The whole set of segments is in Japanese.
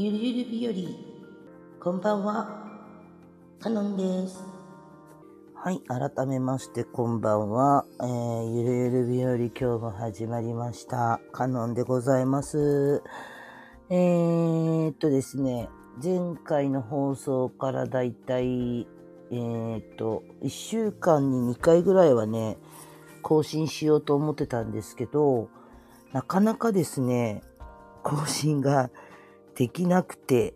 ゆるゆる日和。こんばんは。カノンです。はい改めましてこんばんは、えー、ゆるゆる日和今日も始まりました。カノンでございます。えー、っとですね前回の放送からだいたいえー、っと1週間に2回ぐらいはね更新しようと思ってたんですけどなかなかですね更新ができなくて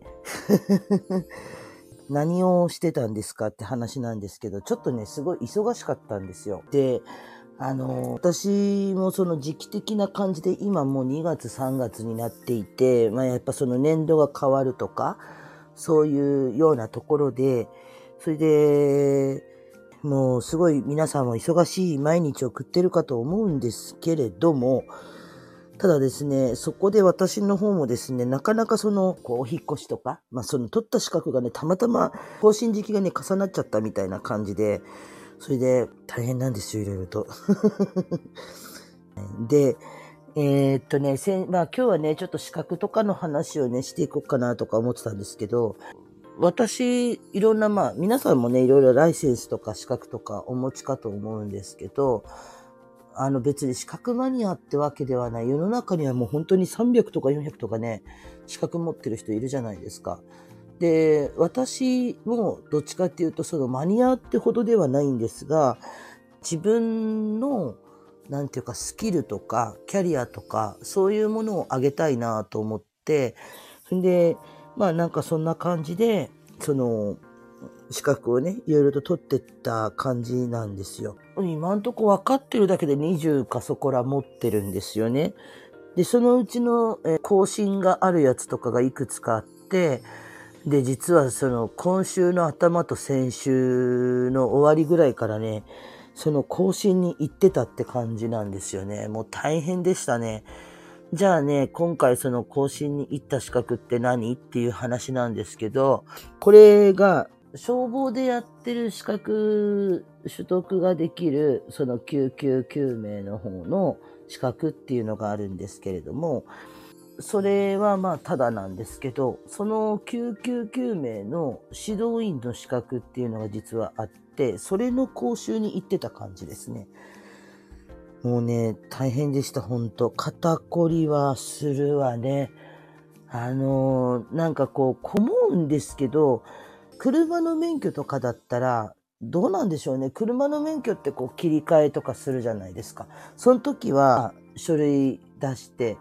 何をしてたんですかって話なんですけど、ちょっとね、すごい忙しかったんですよ。で、あの、私もその時期的な感じで今もう2月3月になっていて、まあやっぱその年度が変わるとか、そういうようなところで、それで、もうすごい皆さんも忙しい毎日を送ってるかと思うんですけれども、ただですね、そこで私の方もですね、なかなかその、こう、お引越しとか、まあ、その取った資格がね、たまたま更新時期がね、重なっちゃったみたいな感じで、それで大変なんですよ、いろいろと。で、えー、っとね、せまあ今日はね、ちょっと資格とかの話をね、していこうかなとか思ってたんですけど、私、いろんな、まあ、皆さんもね、いろいろライセンスとか資格とかお持ちかと思うんですけど、あの別に資格マニアってわけではない。世の中にはもう本当に300とか400とかね、資格持ってる人いるじゃないですか。で、私もどっちかっていうとそのマニアってほどではないんですが、自分のなんていうかスキルとかキャリアとかそういうものを上げたいなと思って、それで、まあなんかそんな感じで、その資格をね、いろいろと取ってった感じなんですよ。今んとこ分かってるだけで20かそこら持ってるんですよね。で、そのうちの、え更新があるやつとかがいくつかあって、で、実はその今週の頭と先週の終わりぐらいからね、その更新に行ってたって感じなんですよね。もう大変でしたね。じゃあね、今回その更新に行った資格って何？っていう話なんですけど、これが消防でやってる資格取得ができる、その救急救命の方の資格っていうのがあるんですけれども、それはまあただなんですけど、その救急救命の指導員の資格っていうのが実はあって、それの講習に行ってた感じですね。もうね、大変でした、ほんと。肩こりはするわね。あのー、なんかこう、思うんですけど、車の免許とかだったら、どうなんでしょうね。車の免許ってこう切り替えとかするじゃないですか。その時は書類出して、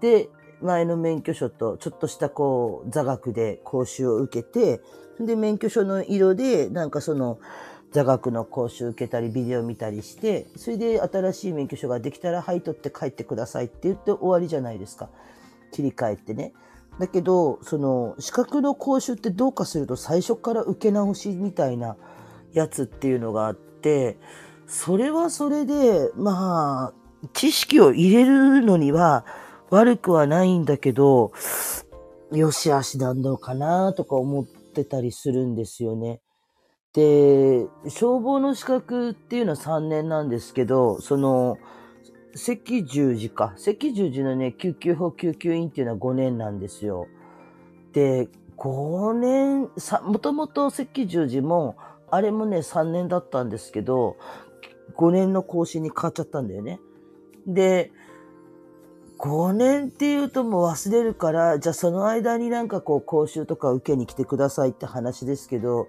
で、前の免許証とちょっとしたこう座学で講習を受けて、で、免許証の色でなんかその座学の講習受けたりビデオ見たりして、それで新しい免許証ができたら、はい、取って帰ってくださいって言って終わりじゃないですか。切り替えてね。だけど、その資格の講習ってどうかすると最初から受け直しみたいなやつっていうのがあって、それはそれで、まあ、知識を入れるのには悪くはないんだけど、よしあしなんのかなとか思ってたりするんですよね。で、消防の資格っていうのは3年なんですけど、その、赤十字か。赤十字のね、救急法救急員っていうのは5年なんですよ。で、5年、さ、もともと赤十字も、あれもね、3年だったんですけど、5年の更新に変わっちゃったんだよね。で、5年って言うともう忘れるから、じゃあその間になんかこう講習とか受けに来てくださいって話ですけど、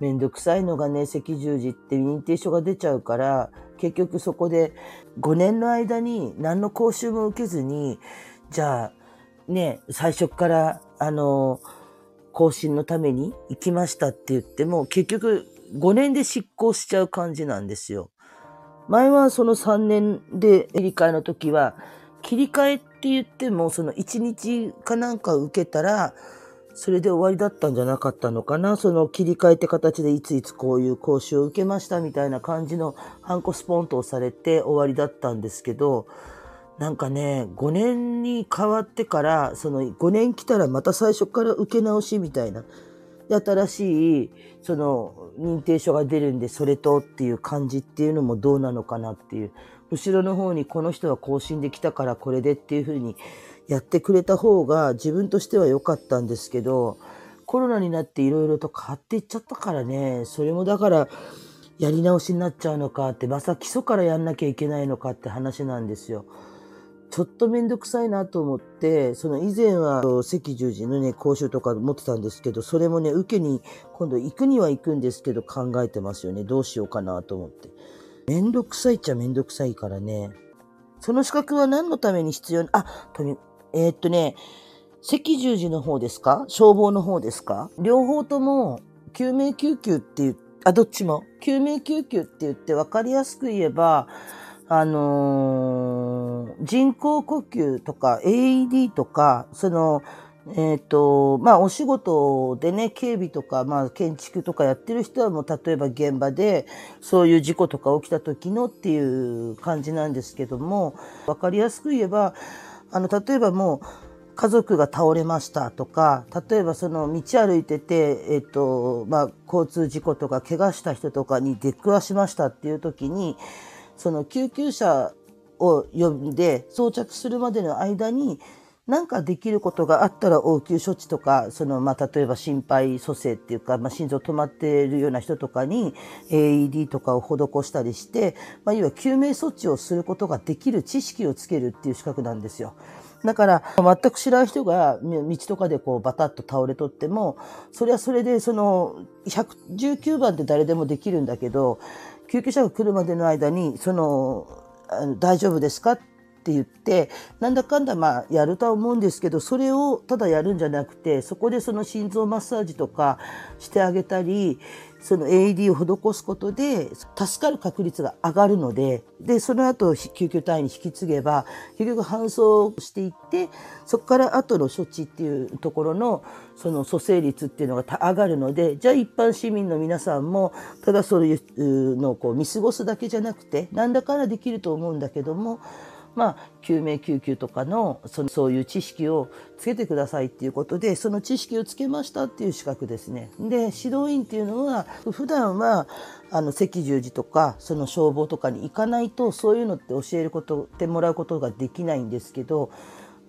めんどくさいのがね、赤十字って認定書が出ちゃうから、結局そこで5年の間に何の講習も受けずに、じゃあね、最初からあの、更新のために行きましたって言っても、結局5年で執行しちゃう感じなんですよ。前はその3年で切り替えの時は、切り替えって言っても、その1日かなんか受けたら、それで終わりだったんじゃなかったのかな？その切り替えって形でいついつこういう講習を受けましたみたいな感じのハンコスポンと押されて終わりだったんですけど、なんかね、5年に変わってから、その5年来たらまた最初から受け直しみたいな。で、新しい、その認定書が出るんで、それとっていう感じっていうのもどうなのかなっていう。後ろの方にこの人は更新できたからこれでっていうふうにやってくれた方が自分としては良かったんですけど、コロナになっていろいろと変わっていっちゃったからね、それもだからやり直しになっちゃうのかって、また基礎からやんなきゃいけないのかって話なんですよ。ちょっとめんどくさいなと思って、その以前は赤十字のね、講習とか持ってたんですけど、それもね、受けに、今度行くには行くんですけど考えてますよね。どうしようかなと思って。めんどくさいっちゃめんどくさいからね。その資格は何のために必要？あ、とに、えー、っとね、赤十字の方ですか？消防の方ですか？両方とも救命救急って言って、あ、どっちも？救命救急って言って分かりやすく言えば、あのー、人工呼吸とか AED とか、その、えっ、ー、と、まあ、お仕事でね、警備とか、まあ、建築とかやってる人はもう、例えば現場で、そういう事故とか起きた時のっていう感じなんですけども、わかりやすく言えば、あの、例えばもう、家族が倒れましたとか、例えばその道歩いてて、えっ、と、まあ、交通事故とか怪我した人とかに出くわしましたっていう時に、その救急車を呼んで装着するまでの間に、何かできることがあったら応急処置とか、その、まあ、例えば心肺蘇生っていうか、まあ、心臓止まっているような人とかに AED とかを施したりして、まあ、要は救命措置をすることができる知識をつけるっていう資格なんですよ。だから、全く知らん人が道とかでこうバタッと倒れとっても、それはそれでその、119番って誰でもできるんだけど、救急車が来るまでの間に、その、大丈夫ですか？ってって言って、なんだかんだまあやるとは思うんですけど、それをただやるんじゃなくて、そこでその心臓マッサージとかしてあげたり、その AED を施すことで助かる確率が上がるので、で、その後救急隊員に引き継げば、結局搬送していって、そこから後の処置っていうところのその蘇生率っていうのが上がるので、じゃあ一般市民の皆さんも、ただそういうのをこう見過ごすだけじゃなくて、何らかでできると思うんだけども、まあ、救命救急とかのそのそういう知識をつけてくださいっていうことでその知識をつけましたっていう資格ですね。で指導員っていうのは普段はあの赤十字とかその消防とかに行かないとそういうのって教えることってもらうことができないんですけど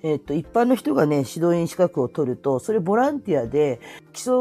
えっ、と、一般の人がね、指導員資格を取ると、それボランティアで基礎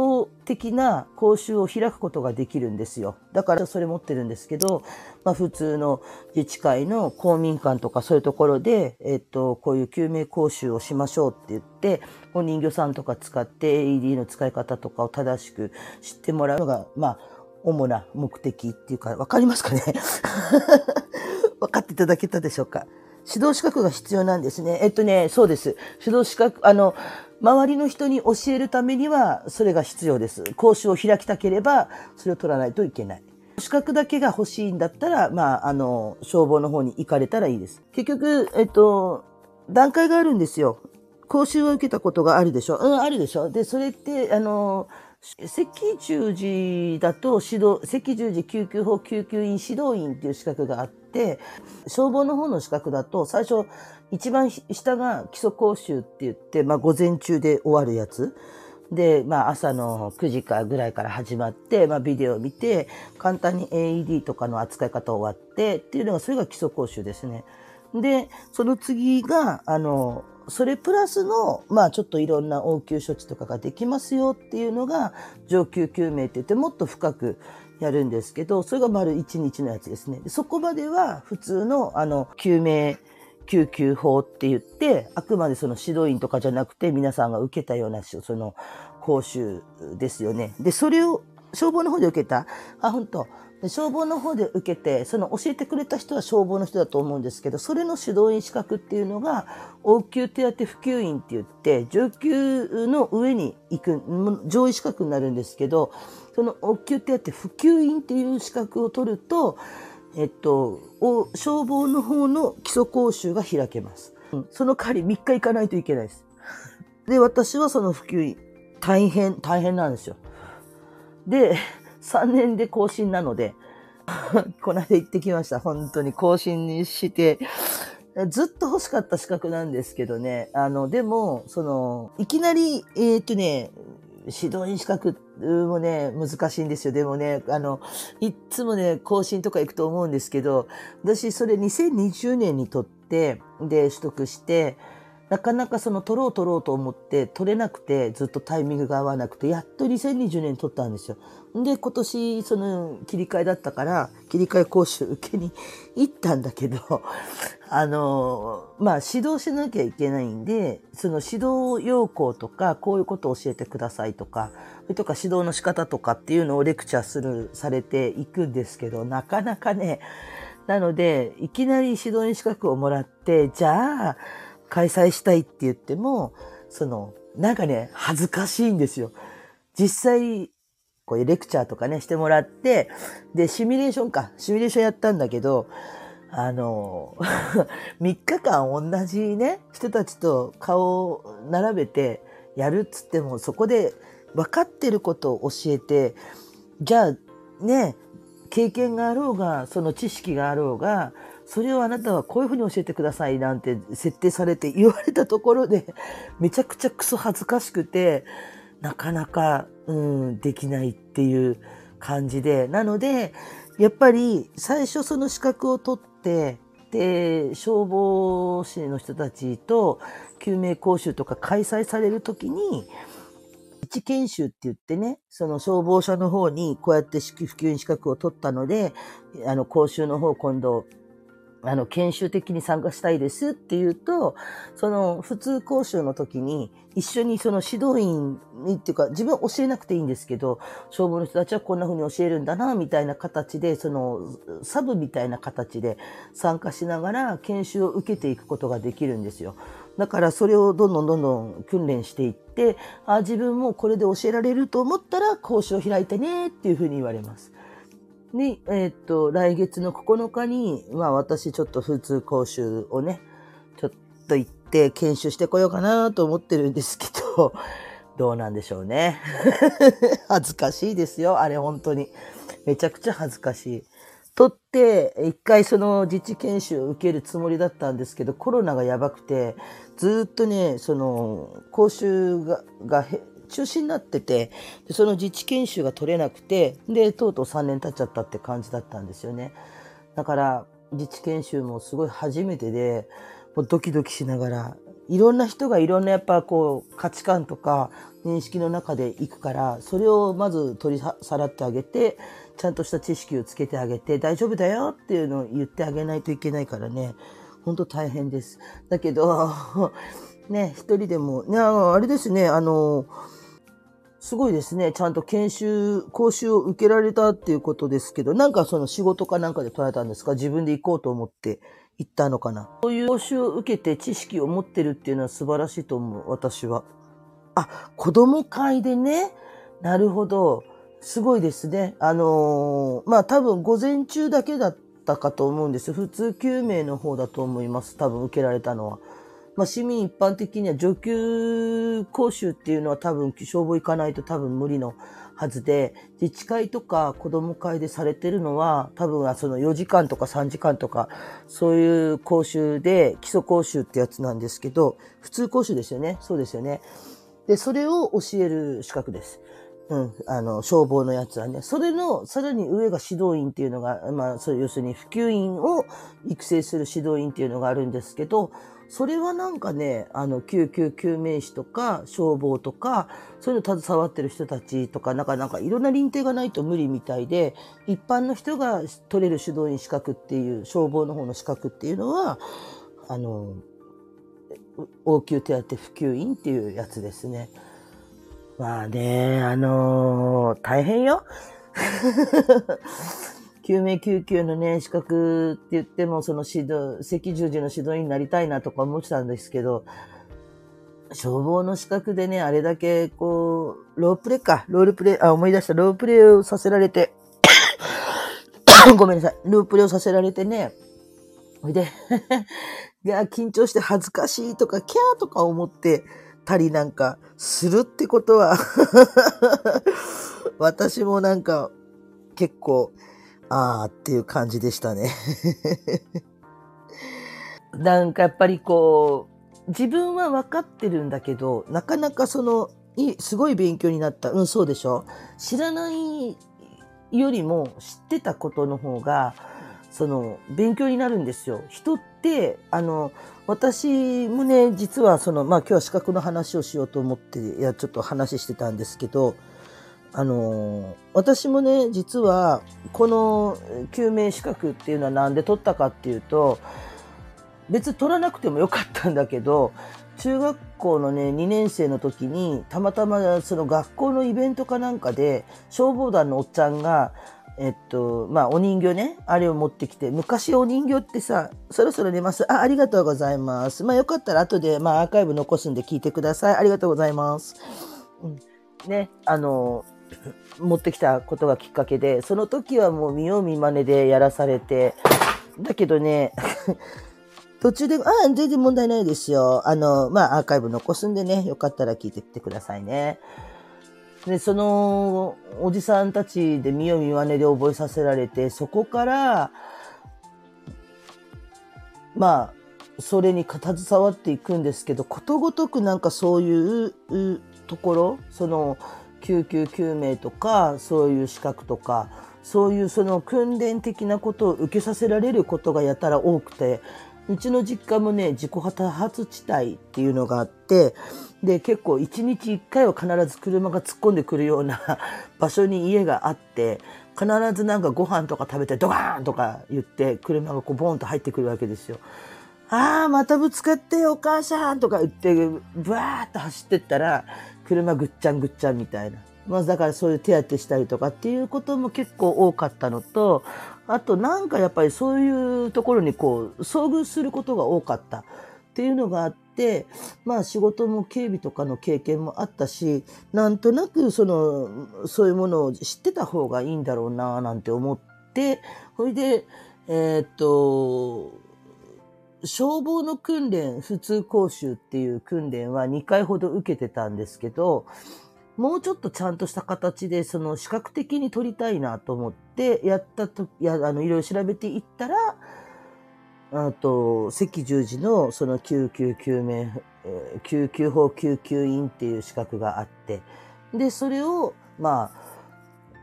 的な講習を開くことができるんですよ。だからそれ持ってるんですけど、まあ普通の自治会の公民館とかそういうところで、えっ、と、こういう救命講習をしましょうって言って、お人形さんとか使って AED の使い方とかを正しく知ってもらうのが、まあ、主な目的っていうか、わかりますかね？分かっていただけたでしょうか？指導資格が必要なんですね。えっとね、そうです。指導資格、あの、周りの人に教えるためには、それが必要です。講習を開きたければ、それを取らないといけない。資格だけが欲しいんだったら、まあ、あの、消防の方に行かれたらいいです。結局、えっと、段階があるんですよ。講習を受けたことがあるでしょうん、あるでしょで、それって、あの、赤十字だと指導、赤十字救急法救急員指導員っていう資格があって、消防の方の資格だと最初一番下が基礎講習って言って、まあ午前中で終わるやつ。で、まあ朝の9時かぐらいから始まって、まあビデオを見て、簡単に AED とかの扱い方終わってっていうのが、それが基礎講習ですね。で、その次が、あの、それプラスの、まあちょっといろんな応急処置とかができますよっていうのが上級救命って言ってもっと深くやるんですけど、それが丸1日のやつですね。そこまでは普通のあの救命救急法って言って、あくまでその指導員とかじゃなくて皆さんが受けたようなその講習ですよね。で、それを消防の方で受けた、あ、本当で消防の方で受けて、その教えてくれた人は消防の人だと思うんですけど、それの指導員資格っていうのが、応急手当普及員って言って、上級の上に行く、上位資格になるんですけど、その応急手当普及員っていう資格を取ると、えっと、消防の方の基礎講習が開けます。その代わり3日行かないといけないです。で、私はその普及員、大変、大変なんですよ。で、3年で更新なので、この間行ってきました。本当に更新にして、ずっと欲しかった資格なんですけどね。あの、でも、その、いきなり、えー、っとね、指導員資格もね、難しいんですよ。でもね、あの、いつもね、更新とか行くと思うんですけど、私それ2020年にとって、で、取得して、なかなかその取ろう取ろうと思って取れなくてずっとタイミングが合わなくてやっと2020年取ったんですよ。で今年その切り替えだったから切り替え講習受けに行ったんだけど あのまあ指導しなきゃいけないんでその指導要項とかこういうことを教えてくださいとかそれとか指導の仕方とかっていうのをレクチャーするされていくんですけどなかなかねなのでいきなり指導員資格をもらってじゃあ開催したいって言っても、その、なんかね、恥ずかしいんですよ。実際、こういうレクチャーとかね、してもらって、で、シミュレーションか、シミュレーションやったんだけど、あの、3日間同じね、人たちと顔を並べてやるっつっても、そこで分かってることを教えて、じゃあね、経験があろうが、その知識があろうが、それをあなたはこういうふうに教えてくださいなんて設定されて言われたところで、めちゃくちゃクソ恥ずかしくて、なかなか、うん、できないっていう感じで。なので、やっぱり最初その資格を取って、で、消防士の人たちと救命講習とか開催されるときに、一研修って言ってね、その消防車の方にこうやって普及資格を取ったので、あの講習の方今度あの、研修的に参加したいですって言うと、その普通講習の時に一緒にその指導員にっていうか自分は教えなくていいんですけど、消防の人たちはこんな風に教えるんだな、みたいな形で、そのサブみたいな形で参加しながら研修を受けていくことができるんですよ。だからそれをどんどんどんどん訓練していって、あ自分もこれで教えられると思ったら講習を開いてねっていう風に言われます。で、えー、っと、来月の9日に、まあ私ちょっと普通講習をね、ちょっと行って研修してこようかなと思ってるんですけど、どうなんでしょうね。恥ずかしいですよ、あれ本当に。めちゃくちゃ恥ずかしい。取って、一回その自治研修を受けるつもりだったんですけど、コロナがやばくて、ずっとね、その、講習が、が中止になっててその自治研修が取れなくてでとうとう3年経っちゃったって感じだったんですよねだから自治研修もすごい初めてでもうドキドキしながらいろんな人がいろんなやっぱこう価値観とか認識の中でいくからそれをまず取りさらってあげてちゃんとした知識をつけてあげて大丈夫だよっていうのを言ってあげないといけないからね本当大変です。だけど ね一人でもねあれですねあのすごいですね。ちゃんと研修、講習を受けられたっていうことですけど、なんかその仕事かなんかで取られたんですか？自分で行こうと思って行ったのかな？そういう講習を受けて知識を持ってるっていうのは素晴らしいと思う、私は。あ、子供会でね？なるほど。すごいですね。あのー、まあ多分午前中だけだったかと思うんです。普通救命の方だと思います。多分受けられたのは。まあ、市民一般的には上級講習っていうのは多分消防行かないと多分無理のはずで、自治会とか子ども会でされてるのは多分はその4時間とか3時間とかそういう講習で基礎講習ってやつなんですけど、普通講習ですよね。そうですよね。で、それを教える資格です。うん、あの、消防のやつはね。それの、さらに上が指導員っていうのが、まあ、そう要するに普及員を育成する指導員っていうのがあるんですけど、それはなんかね、あの、救急救命士とか消防とか、そういうの携わってる人たちとか、なかなかいろんな認定がないと無理みたいで、一般の人が取れる指導員資格っていう、消防の方の資格っていうのは、あの、応急手当普及員っていうやつですね。まあね、あのー、大変よ。救命救急のね、資格って言っても、その指導、赤十字の指導員になりたいなとか思ってたんですけど、消防の資格でね、あれだけ、こう、ロープレか、ロールプレイ、あ、思い出した、ロープレイをさせられて、ごめんなさい、ロープレイをさせられてね、ほいで、いや、緊張して恥ずかしいとか、キャーとか思ってたりなんかするってことは 私もなんか結構あーっていう感じでしたね なんかやっぱりこう、自分は分かってるんだけど、なかなかその、いすごい勉強になった。うん、そうでしょ知らないよりも知ってたことの方が、その、勉強になるんですよ。人って、あの、私もね、実はその、まあ今日は資格の話をしようと思って、いや、ちょっと話してたんですけど、あの、私もね、実は、この救命資格っていうのはなんで取ったかっていうと、別に取らなくてもよかったんだけど、中学校のね、2年生の時に、たまたまその学校のイベントかなんかで、消防団のおっちゃんが、えっと、まあ、お人形ね、あれを持ってきて、昔お人形ってさ、そろそろ寝ます？あ、ありがとうございます。まあ、よかったら後で、まあ、アーカイブ残すんで聞いてください。ありがとうございます。うん、ね、あの、持ってきたことがきっかけで、その時はもう見よう見まねでやらされて、だけどね、途中で、ああ、全然問題ないですよ。あの、まあ、アーカイブ残すんでね、よかったら聞いてきてくださいね。で、その、おじさんたちで見よう見まねで覚えさせられて、そこから、まあ、それに携わっていくんですけど、ことごとくなんかそういうところ、その、救急救命とか、そういう資格とか、そういうその訓練的なことを受けさせられることがやたら多くて、うちの実家もね、自己多発地帯っていうのがあって、で、結構一日一回は必ず車が突っ込んでくるような 場所に家があって、必ずなんかご飯とか食べてドカーンとか言って車がこうボーンと入ってくるわけですよ。ああ、またぶつかって、お母さんとか言って、ブワーッと走ってったら、車ぐっちゃんぐっちゃんみたいな。まずだからそういう手当てしたりとかっていうことも結構多かったのと、あとなんかやっぱりそういうところにこう遭遇することが多かったっていうのがあって、まあ仕事も警備とかの経験もあったし、なんとなくその、そういうものを知ってた方がいいんだろうななんて思って、ほいで、えー、っと、消防の訓練、普通講習っていう訓練は2回ほど受けてたんですけど、もうちょっとちゃんとした形で、その視覚的に撮りたいなと思って、やったと、や、あの、いろいろ調べていったら、あと、赤十字のその救急救命、救急法救急員っていう資格があって、で、それを、まあ、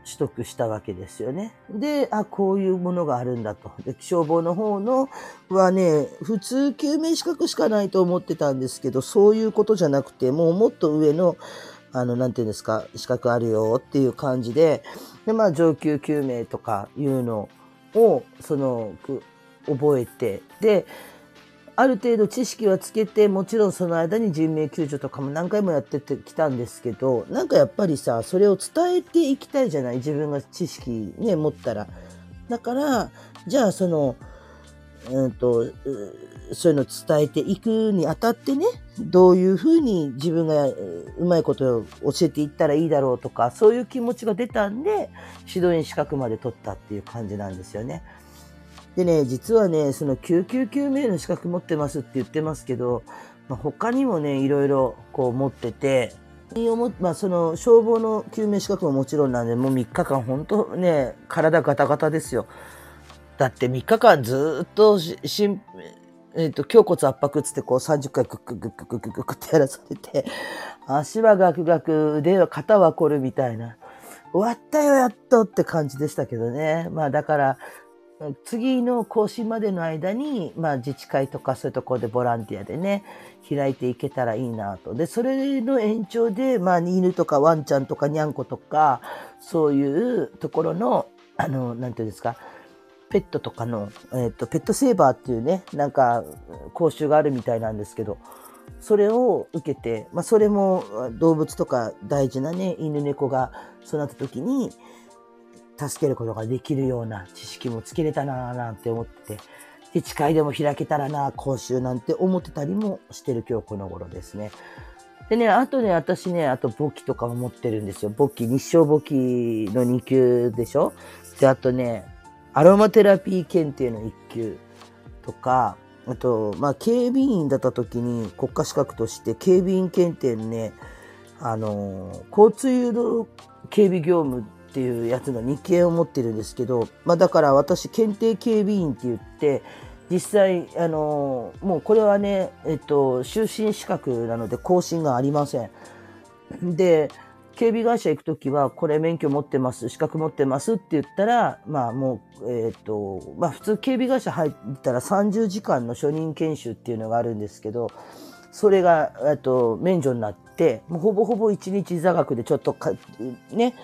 取得したわけですよね。で、あ、こういうものがあるんだと。で、消防の方のはね、普通救命資格しかないと思ってたんですけど、そういうことじゃなくて、もうもっと上の、あの、なんていうんですか、資格あるよっていう感じで、で、まあ、上級救命とかいうのを、その、覚えて、で、ある程度知識はつけて、もちろんその間に人命救助とかも何回もやっててきたんですけど、なんかやっぱりさ、それを伝えていきたいじゃない？自分が知識ね、持ったら。だから、じゃあその、うんと、そういうの伝えていくにあたってね、どういうふうに自分がうまいことを教えていったらいいだろうとか、そういう気持ちが出たんで、指導員資格まで取ったっていう感じなんですよね。でね、実はね、その救急救命の資格持ってますって言ってますけど、まあ、他にもね、いろいろこう持ってて、まあ、その消防の救命資格ももちろんなんで、もう3日間本当ね、体ガタガタですよ。だって3日間ずっとしん、えっ、ー、と、胸骨圧迫つってこう30回グッグッグッグッグッグッグッってやらされて、足はガクガク、腕は肩は凝るみたいな。終わったよ、やっとって感じでしたけどね。まあだから、次の更新までの間に、まあ自治会とかそういうところでボランティアでね、開いていけたらいいなと。で、それの延長で、まあ犬とかワンちゃんとかにゃんことか、そういうところの、あの、なんていうんですか、ペットとかの、えっ、ー、と、ペットセーバーっていうね、なんか、講習があるみたいなんですけど、それを受けて、まあ、それも動物とか大事なね、犬猫が育った時に、助けることができるような知識もつけれたなぁなんて思ってて、自治会でも開けたらな講習なんて思ってたりもしてる今日この頃ですね。でね、あとね、私ね、あと簿記とかも持ってるんですよ。簿記、日照簿記の2級でしょ？で、あとね、アロマテラピー検定の1級とか、あと、まあ、警備員だった時に国家資格として警備員検定のね、あの、交通誘導警備業務っていうやつの2級を持ってるんですけど、まあ、だから私、検定警備員って言って、実際、あの、もうこれはね、えっと、終身資格なので更新がありません。で、警備会社行くときは、これ免許持ってます、資格持ってますって言ったら、まあもう、えっ、と、まあ普通警備会社入ったら30時間の初任研修っていうのがあるんですけど、それが、えっと、免除になって、もうほぼほぼ1日座学でちょっとか、ね、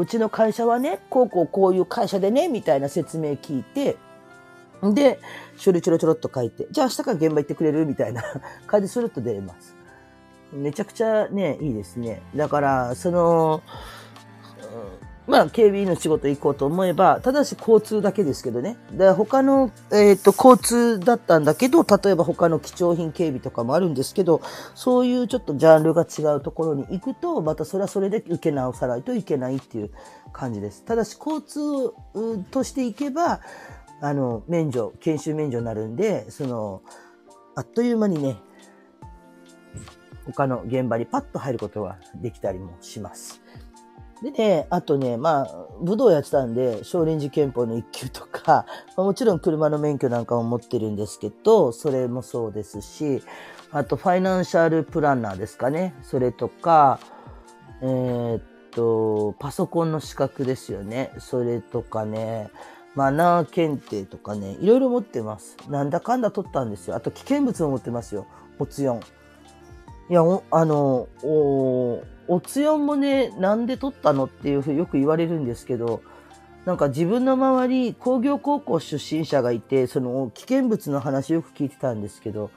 うちの会社はね、こうこうこういう会社でね、みたいな説明聞いて、で、書類ちょろちょろっと書いて、じゃあ明日から現場行ってくれる？みたいな 感じすると出れます。めちゃくちゃね、いいですね。だから、その、まあ、警備員の仕事行こうと思えば、ただし交通だけですけどね。で、他の、えっ、ー、と、交通だったんだけど、例えば他の貴重品警備とかもあるんですけど、そういうちょっとジャンルが違うところに行くと、またそれはそれで受け直さないといけないっていう感じです。ただし交通として行けば、あの、免除、研修免除になるんで、その、あっという間にね、他の現場にパッと入ることができたりもします。でね、あとね、まあ、武道やってたんで、少林寺拳法の一級とか、まあ、もちろん車の免許なんかも持ってるんですけど、それもそうですし、あと、ファイナンシャルプランナーですかね。それとか、えー、っと、パソコンの資格ですよね。それとかね、マナー検定とかね、いろいろ持ってます。なんだかんだ取ったんですよ。あと、危険物も持ってますよ。オツ4。いや、あの、お、おつよんもね、なんで取ったのっていうふうよく言われるんですけど、なんか自分の周り、工業高校出身者がいて、その危険物の話よく聞いてたんですけど、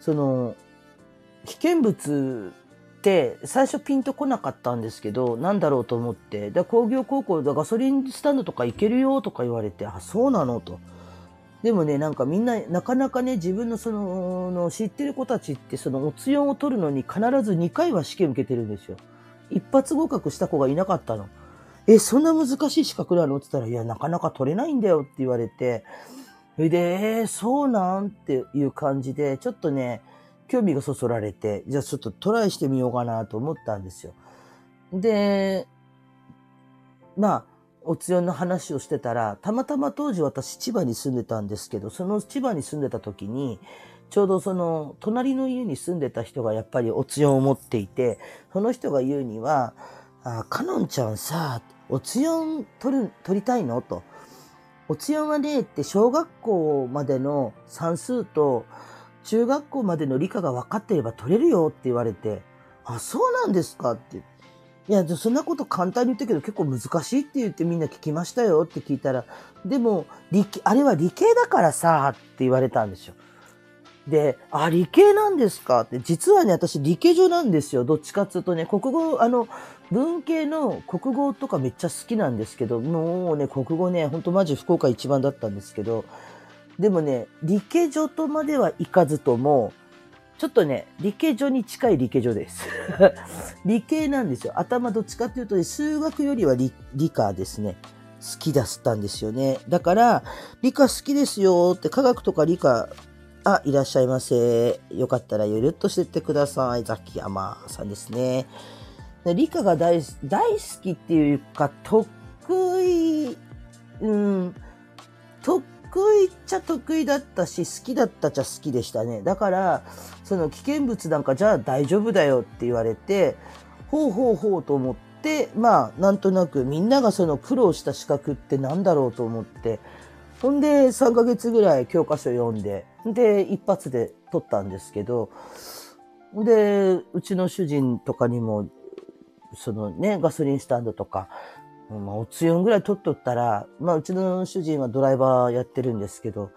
その、危険物って最初ピンとこなかったんですけど、なんだろうと思って、で工業高校でガソリンスタンドとか行けるよとか言われて、あ、そうなのと。でもね、なんかみんな、なかなかね、自分のその、の知ってる子たちって、その、おつよんを取るのに必ず2回は試験受けてるんですよ。一発合格した子がいなかったの。え、そんな難しい資格なの？って言ったら、いや、なかなか取れないんだよって言われて、それで、えー、そうなん？っていう感じで、ちょっとね、興味がそそられて、じゃあちょっとトライしてみようかなと思ったんですよ。で、まあ、おつよの話をしてたら、たまたま当時私千葉に住んでたんですけど、その千葉に住んでた時に、ちょうどその隣の家に住んでた人がやっぱりおつよを持っていて、その人が言うには、あ、かのんちゃんさ、おつよん取る、取りたいの？と。おつよんはね、って小学校までの算数と中学校までの理科が分かってれば取れるよって言われて、あ、そうなんですかって言って。いや、そんなこと簡単に言ったけど結構難しいって言ってみんな聞きましたよって聞いたら、でも、理系、あれは理系だからさ、って言われたんですよ。で、あ、理系なんですか？って、実はね、私理系上なんですよ。どっちかっていうとね、国語、あの、文系の国語とかめっちゃ好きなんですけど、もうね、国語ね、ほんとマジ福岡一番だったんですけど、でもね、理系上とまではいかずとも、ちょっとね、理系上に近い理系上です。理系なんですよ。頭どっちかっていうと、ね、数学よりは理理科ですね。好きだったんですよね。だから、理科好きですよって科学とか理科、あ、いらっしゃいませ。よかったらゆるっとしてってください。ザキヤマさんですね。理科が大大好きっていうか、得意、うん、得意っちゃ得意だったし、好きだったっちゃ好きでしたね。だから、その危険物なんかじゃあ大丈夫だよって言われて、ほうほうほうと思って、まあ、なんとなくみんながその苦労した資格ってなんだろうと思って、ほんで3ヶ月ぐらい教科書読んで、で、一発で取ったんですけど、で、うちの主人とかにも、そのね、ガソリンスタンドとか、まあ、おつよんぐらい取っとったら、まあ、うちの主人はドライバーやってるんですけど、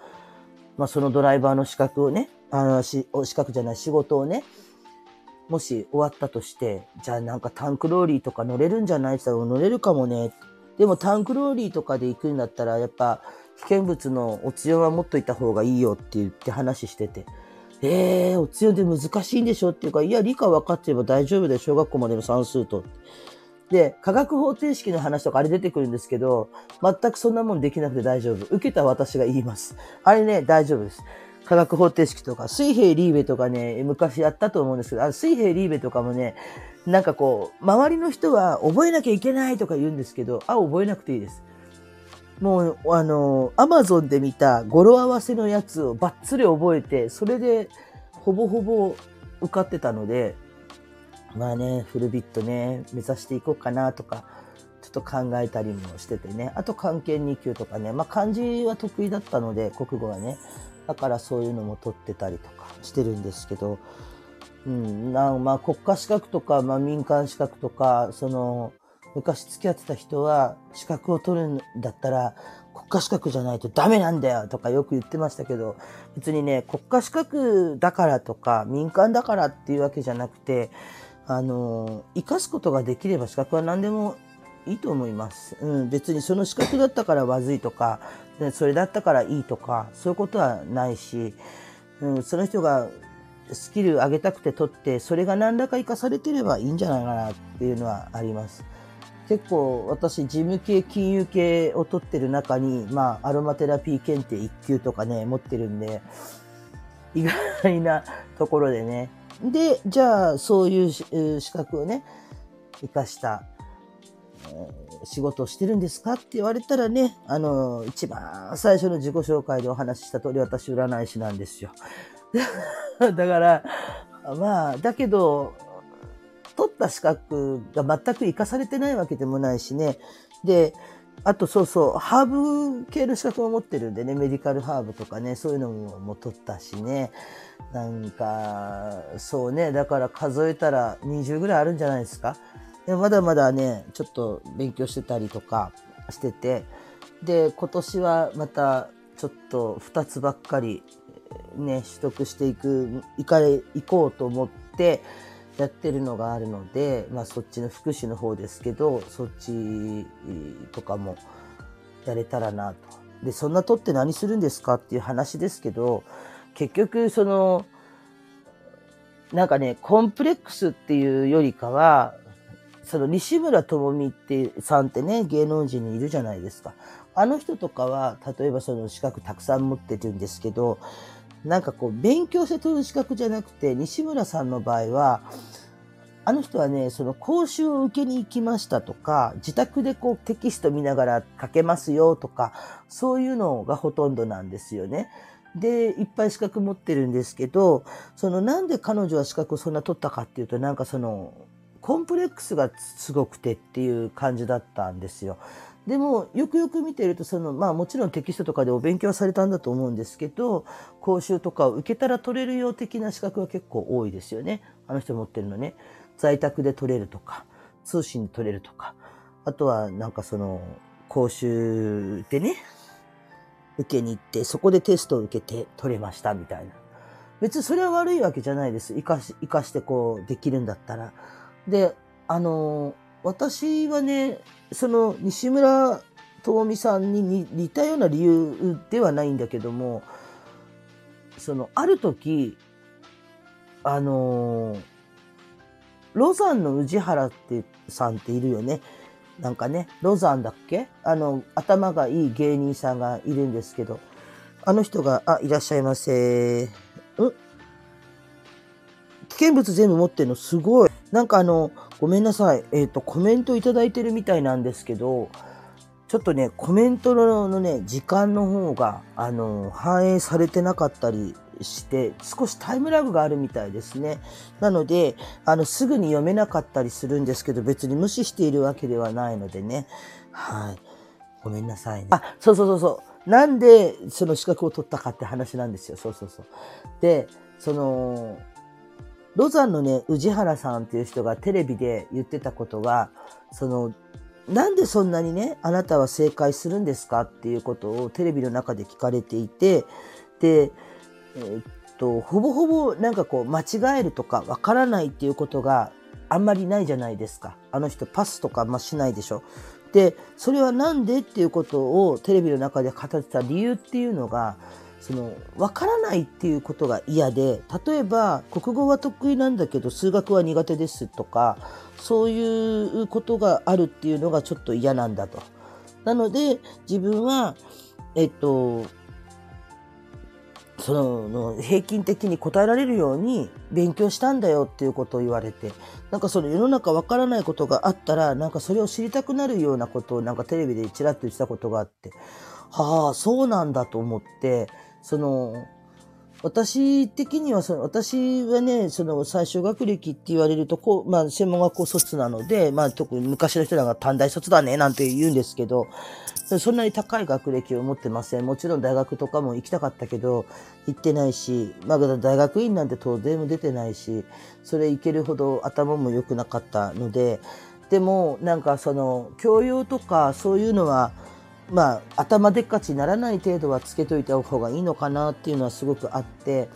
まあ、そのドライバーの資格をね、あの、資格じゃない仕事をね、もし終わったとして、じゃあなんかタンクローリーとか乗れるんじゃない？って言ったら乗れるかもね。でもタンクローリーとかで行くんだったら、やっぱ危険物のおつよは持っといた方がいいよって言って話してて。ええー、おつよで難しいんでしょ？っていうか、いや、理科分かってれば大丈夫で、小学校までの算数と。で、化学方程式の話とかあれ出てくるんですけど、全くそんなもんできなくて大丈夫。受けた私が言います。あれね、大丈夫です。化学方程式とか、水平リーベとかね、昔やったと思うんですけど、あ水平リーベとかもね、なんかこう、周りの人は覚えなきゃいけないとか言うんですけど、あ、覚えなくていいです。もう、あの、アマゾンで見た語呂合わせのやつをバッツリ覚えて、それでほぼほぼ受かってたので、まあね、フルビットね、目指していこうかなとか、ちょっと考えたりもしててね。あと、関係2級とかね。まあ、漢字は得意だったので、国語はね。だからそういうのも取ってたりとかしてるんですけど、うん、なまあ、国家資格とか、まあ、民間資格とか、その、昔付き合ってた人は資格を取るんだったら国家資格じゃないとダメなんだよとかよく言ってましたけど、別にね、国家資格だからとか民間だからっていうわけじゃなくて、あの、生かすことができれば資格は何でもいいと思います。うん、別にその資格だったからまずいとか、それだったからいいとか、そういうことはないし、うん、その人がスキル上げたくて取って、それが何らか生かされてればいいんじゃないかなっていうのはあります。結構私事務系金融系を取ってる中に、まあアロマテラピー検定1級とかね、持ってるんで、意外なところでね。で、じゃあそういう資格をね、活かした仕事をしてるんですかって言われたらね、あの、一番最初の自己紹介でお話しした通り私占い師なんですよ。だから、まあ、だけど、取った資格が全く活かされてないわけでもないしね。で、あとそうそう、ハーブ系の資格を持ってるんでね、メディカルハーブとかね、そういうのも取ったしね。なんか、そうね、だから数えたら20ぐらいあるんじゃないですか。でまだまだね、ちょっと勉強してたりとかしてて、で、今年はまたちょっと2つばっかりね、取得していく、いかれ、行こうと思ってやってるのがあるので、まあそっちの福祉の方ですけど、そっちとかもやれたらなと。で、そんな取って何するんですかっていう話ですけど、結局その、なんかね、コンプレックスっていうよりかは、その西村智美ってさんってね、芸能人にいるじゃないですか。あの人とかは、例えばその資格たくさん持ってるんですけど、なんかこう、勉強して取る資格じゃなくて、西村さんの場合は、あの人はね、その講習を受けに行きましたとか、自宅でこうテキスト見ながら書けますよとか、そういうのがほとんどなんですよね。で、いっぱい資格持ってるんですけど、そのなんで彼女は資格をそんな取ったかっていうと、なんかその、コンプレックスがすごくてっていう感じだったんですよ。でも、よくよく見てると、その、まあもちろんテキストとかでお勉強されたんだと思うんですけど、講習とかを受けたら取れるよう的な資格は結構多いですよね。あの人持ってるのね。在宅で取れるとか、通信で取れるとか、あとはなんかその、講習でね、受けに行って、そこでテストを受けて取れましたみたいな。別にそれは悪いわけじゃないです。生かし、生かしてこうできるんだったら。で、あの、私はね、その西村智美さんに似たような理由ではないんだけども、その、ある時、あの、ロザンの宇治原ってさんっているよね。なんかね、ロザンだっけ？あの、頭がいい芸人さんがいるんですけど、あの人が、あ、いらっしゃいませ。ん？危険物全部持ってるのすごい。なんかあの、ごめんなさい。えっ、ー、と、コメントいただいてるみたいなんですけど、ちょっとね、コメントのね、時間の方が、あの、反映されてなかったりして、少しタイムラグがあるみたいですね。なので、あの、すぐに読めなかったりするんですけど、別に無視しているわけではないのでね。はい。ごめんなさいね。あ、そうそうそうそう。なんで、その資格を取ったかって話なんですよ。そうそうそう。で、その、ロザンのね、宇治原さんっていう人がテレビで言ってたことは、その、なんでそんなにね、あなたは正解するんですかっていうことをテレビの中で聞かれていて、で、えー、っと、ほぼほぼなんかこう間違えるとかわからないっていうことがあんまりないじゃないですか。あの人パスとかあましないでしょ。で、それはなんでっていうことをテレビの中で語ってた理由っていうのが、その、わからないっていうことが嫌で、例えば、国語は得意なんだけど、数学は苦手ですとか、そういうことがあるっていうのがちょっと嫌なんだと。なので、自分は、えっと、その、平均的に答えられるように勉強したんだよっていうことを言われて、なんかその世の中わからないことがあったら、なんかそれを知りたくなるようなことをなんかテレビでちらっと言ってたことがあって、はあ、そうなんだと思って、その、私的にはその、私はね、その最小学歴って言われると、こう、まあ専門学校卒なので、まあ特に昔の人らが短大卒だねなんて言うんですけど、そんなに高い学歴を持ってません。もちろん大学とかも行きたかったけど、行ってないし、まあ大学院なんて当然も出てないし、それ行けるほど頭も良くなかったので、でもなんかその教養とかそういうのは、まあ、頭でっかちにならない程度はつけといた方がいいのかなっていうのはすごくあって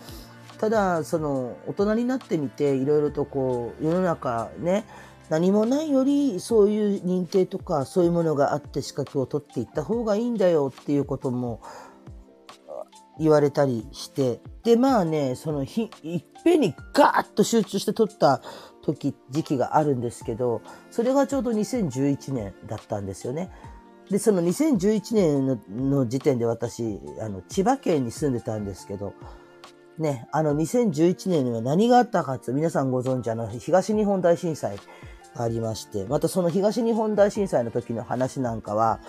ただその大人になってみていろいろとこう世の中ね何もないよりそういう認定とかそういうものがあって資格を取っていった方がいいんだよっていうことも言われたりしてでまあねそのひいっぺんにガーッと集中して取った時時期があるんですけどそれがちょうど2011年だったんですよね。で、その2011年の時点で私、あの、千葉県に住んでたんですけど、ね、あの2011年には何があったかって皆さんご存知あの東日本大震災がありまして、またその東日本大震災の時の話なんかは、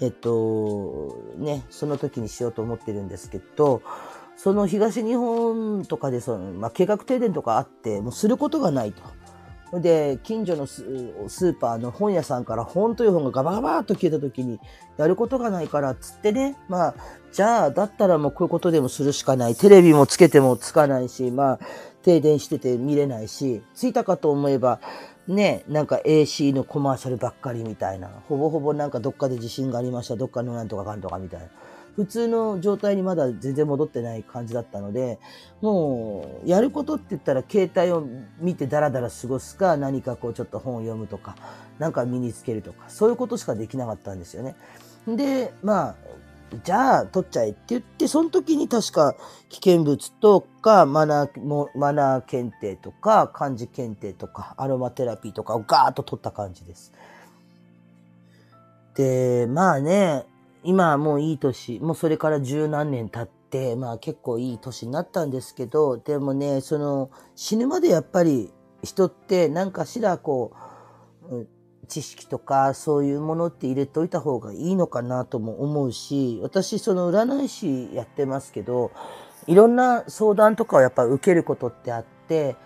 えっと、ね、その時にしようと思ってるんですけど、その東日本とかでその、まあ、計画停電とかあって、もうすることがないと。で、近所のスーパーの本屋さんから本という本がガバガバっと消えた時に、やることがないからっつってね、まあ、じゃあ、だったらもうこういうことでもするしかない。テレビもつけてもつかないし、まあ、停電してて見れないし、ついたかと思えば、ね、なんか AC のコマーシャルばっかりみたいな。ほぼほぼなんかどっかで地震がありました。どっかのなんとかかんとかみたいな。普通の状態にまだ全然戻ってない感じだったので、もう、やることって言ったら携帯を見てダラダラ過ごすか、何かこうちょっと本を読むとか、なんか身につけるとか、そういうことしかできなかったんですよね。で、まあ、じゃあ取っちゃえって言って、その時に確か危険物とかマナー、もマナー検定とか漢字検定とかアロマテラピーとかをガーッと取った感じです。で、まあね、今はもういい年、もうそれから十何年経って、まあ結構いい年になったんですけど、でもね、その死ぬまでやっぱり人って何かしらこう、知識とかそういうものって入れといた方がいいのかなとも思うし、私その占い師やってますけど、いろんな相談とかをやっぱ受けることってあって、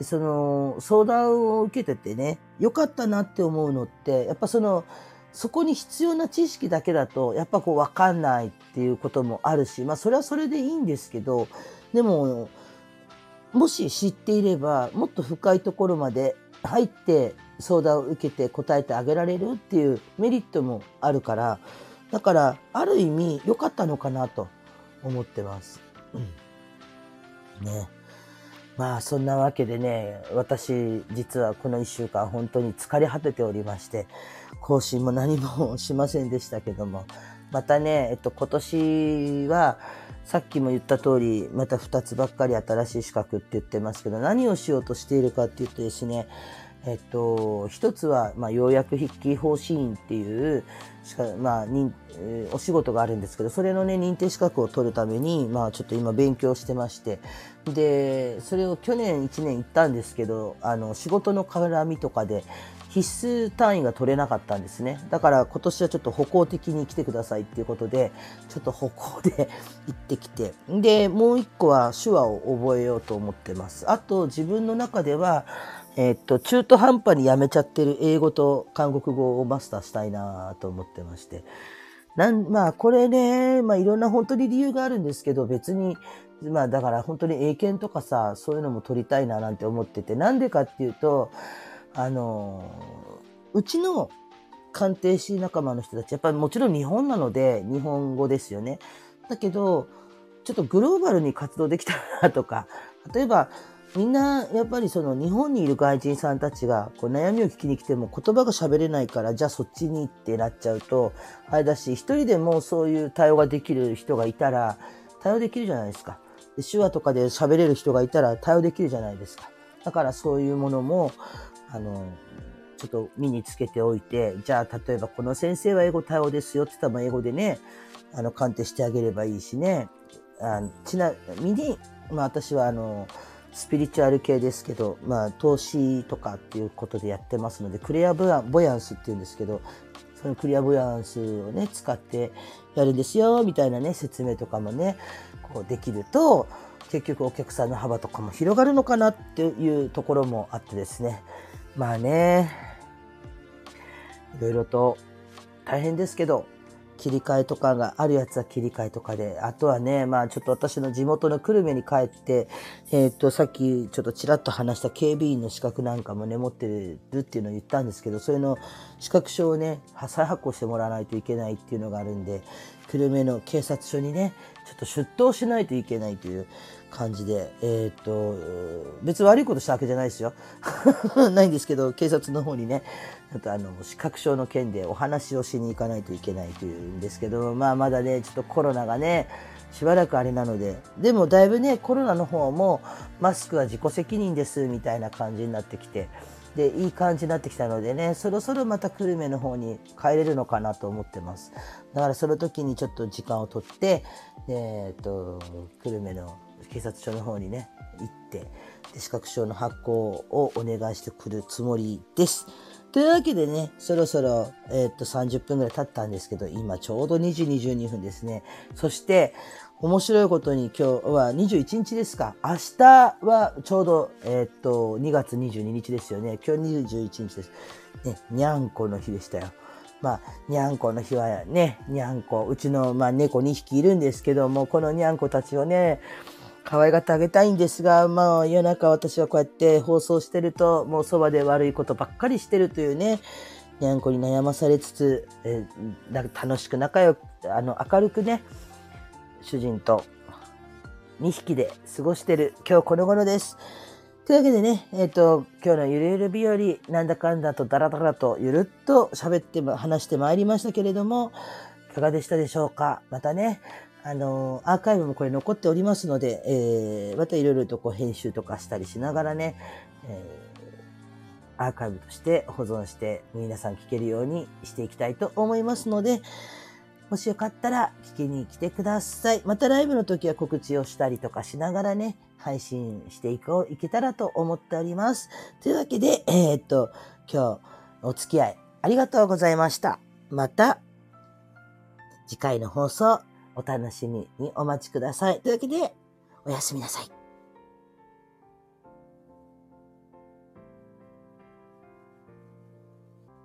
その相談を受けててね、良かったなって思うのって、やっぱそのそこに必要な知識だけだと、やっぱこう分かんないっていうこともあるし、まあそれはそれでいいんですけど、でも、もし知っていれば、もっと深いところまで入って相談を受けて答えてあげられるっていうメリットもあるから、だからある意味良かったのかなと思ってます。うん、ね。まあそんなわけでね、私実はこの一週間本当に疲れ果てておりまして、更新も何もしませんでしたけども、またね、えっと今年はさっきも言った通り、また2つばっかり新しい資格って言ってますけど、何をしようとしているかって言ってですね、えっと、一つは、まあ、要約筆記法師員っていう、しか、まあ、にお仕事があるんですけど、それのね、認定資格を取るために、まあ、ちょっと今勉強してまして、で、それを去年1年行ったんですけど、あの、仕事の絡みとかで、必須単位が取れなかったんですね。だから今年はちょっと歩行的に来てくださいっていうことで、ちょっと歩行で 行ってきて。で、もう一個は手話を覚えようと思ってます。あと自分の中では、えっと、中途半端にやめちゃってる英語と韓国語をマスターしたいなと思ってまして。なん、まあ、これね、まあ、いろんな本当に理由があるんですけど、別に、まあ、だから本当に英検とかさ、そういうのも取りたいななんて思ってて、なんでかっていうと、あの、うちの鑑定士仲間の人たち、やっぱりもちろん日本なので、日本語ですよね。だけど、ちょっとグローバルに活動できたらなとか、例えば、みんなやっぱりその日本にいる外人さんたちがこう悩みを聞きに来ても言葉が喋れないからじゃあそっちにってなっちゃうとあれだし一人でもそういう対応ができる人がいたら対応できるじゃないですか。手話とかで喋れる人がいたら対応できるじゃないですか。だからそういうものもあのちょっと身につけておいてじゃあ例えばこの先生は英語対応ですよって言ったら英語でねあの鑑定してあげればいいしねあちなみに、まあ、私はあのスピリチュアル系ですけど、まあ、投資とかっていうことでやってますので、クリアボヤンスっていうんですけど、そのクリアボヤンスをね、使ってやるんですよ、みたいなね、説明とかもね、こうできると、結局お客さんの幅とかも広がるのかなっていうところもあってですね。まあね、いろいろと大変ですけど、切り替えとかがあるやつは切り替えとかで、あとはね、まあちょっと私の地元の久留米に帰って、えっ、ー、と、さっきちょっとちらっと話した警備員の資格なんかもね、持ってるっていうのを言ったんですけど、それの資格証をね、再発行してもらわないといけないっていうのがあるんで、久留米の警察署にね、ちょっと出頭しないといけないという感じで、えっ、ー、と、別に悪いことしたわけじゃないですよ。ないんですけど、警察の方にね、ちょっとあの、資格証の件でお話をしに行かないといけないというんですけど、まあまだね、ちょっとコロナがね、しばらくあれなので、でもだいぶね、コロナの方もマスクは自己責任ですみたいな感じになってきて、で、いい感じになってきたのでね、そろそろまた久留米の方に帰れるのかなと思ってます。だからその時にちょっと時間をとって、えっ、と、久留米の警察署の方にね、行って、で資格証の発行をお願いしてくるつもりです。というわけでね、そろそろ、えー、っと、30分ぐらい経ったんですけど、今ちょうど2時22分ですね。そして、面白いことに今日は21日ですか。明日はちょうど、えー、っと、2月22日ですよね。今日21日です。ね、にゃんこの日でしたよ。まあ、にゃんこの日はね、にゃんこ、うちの、まあ、猫2匹いるんですけども、このにゃんこたちをね、可愛がってあげたいんですが、まあ夜中私はこうやって放送してると、もうそばで悪いことばっかりしてるというね、にゃんこに悩まされつつ、えー、楽しく仲良く、あの、明るくね、主人と2匹で過ごしてる今日この頃です。というわけでね、えっ、ー、と、今日のゆるゆる日和、なんだかんだとダラダラとゆるっと喋っても話してまいりましたけれども、いかがでしたでしょうか？またね、あの、アーカイブもこれ残っておりますので、えー、またいろいろとこう編集とかしたりしながらね、えー、アーカイブとして保存して皆さん聞けるようにしていきたいと思いますので、もしよかったら聞きに来てください。またライブの時は告知をしたりとかしながらね、配信していこう、いけたらと思っております。というわけで、えー、っと、今日お付き合いありがとうございました。また次回の放送お楽しみにお待ちください。というわけで、おやすみなさい。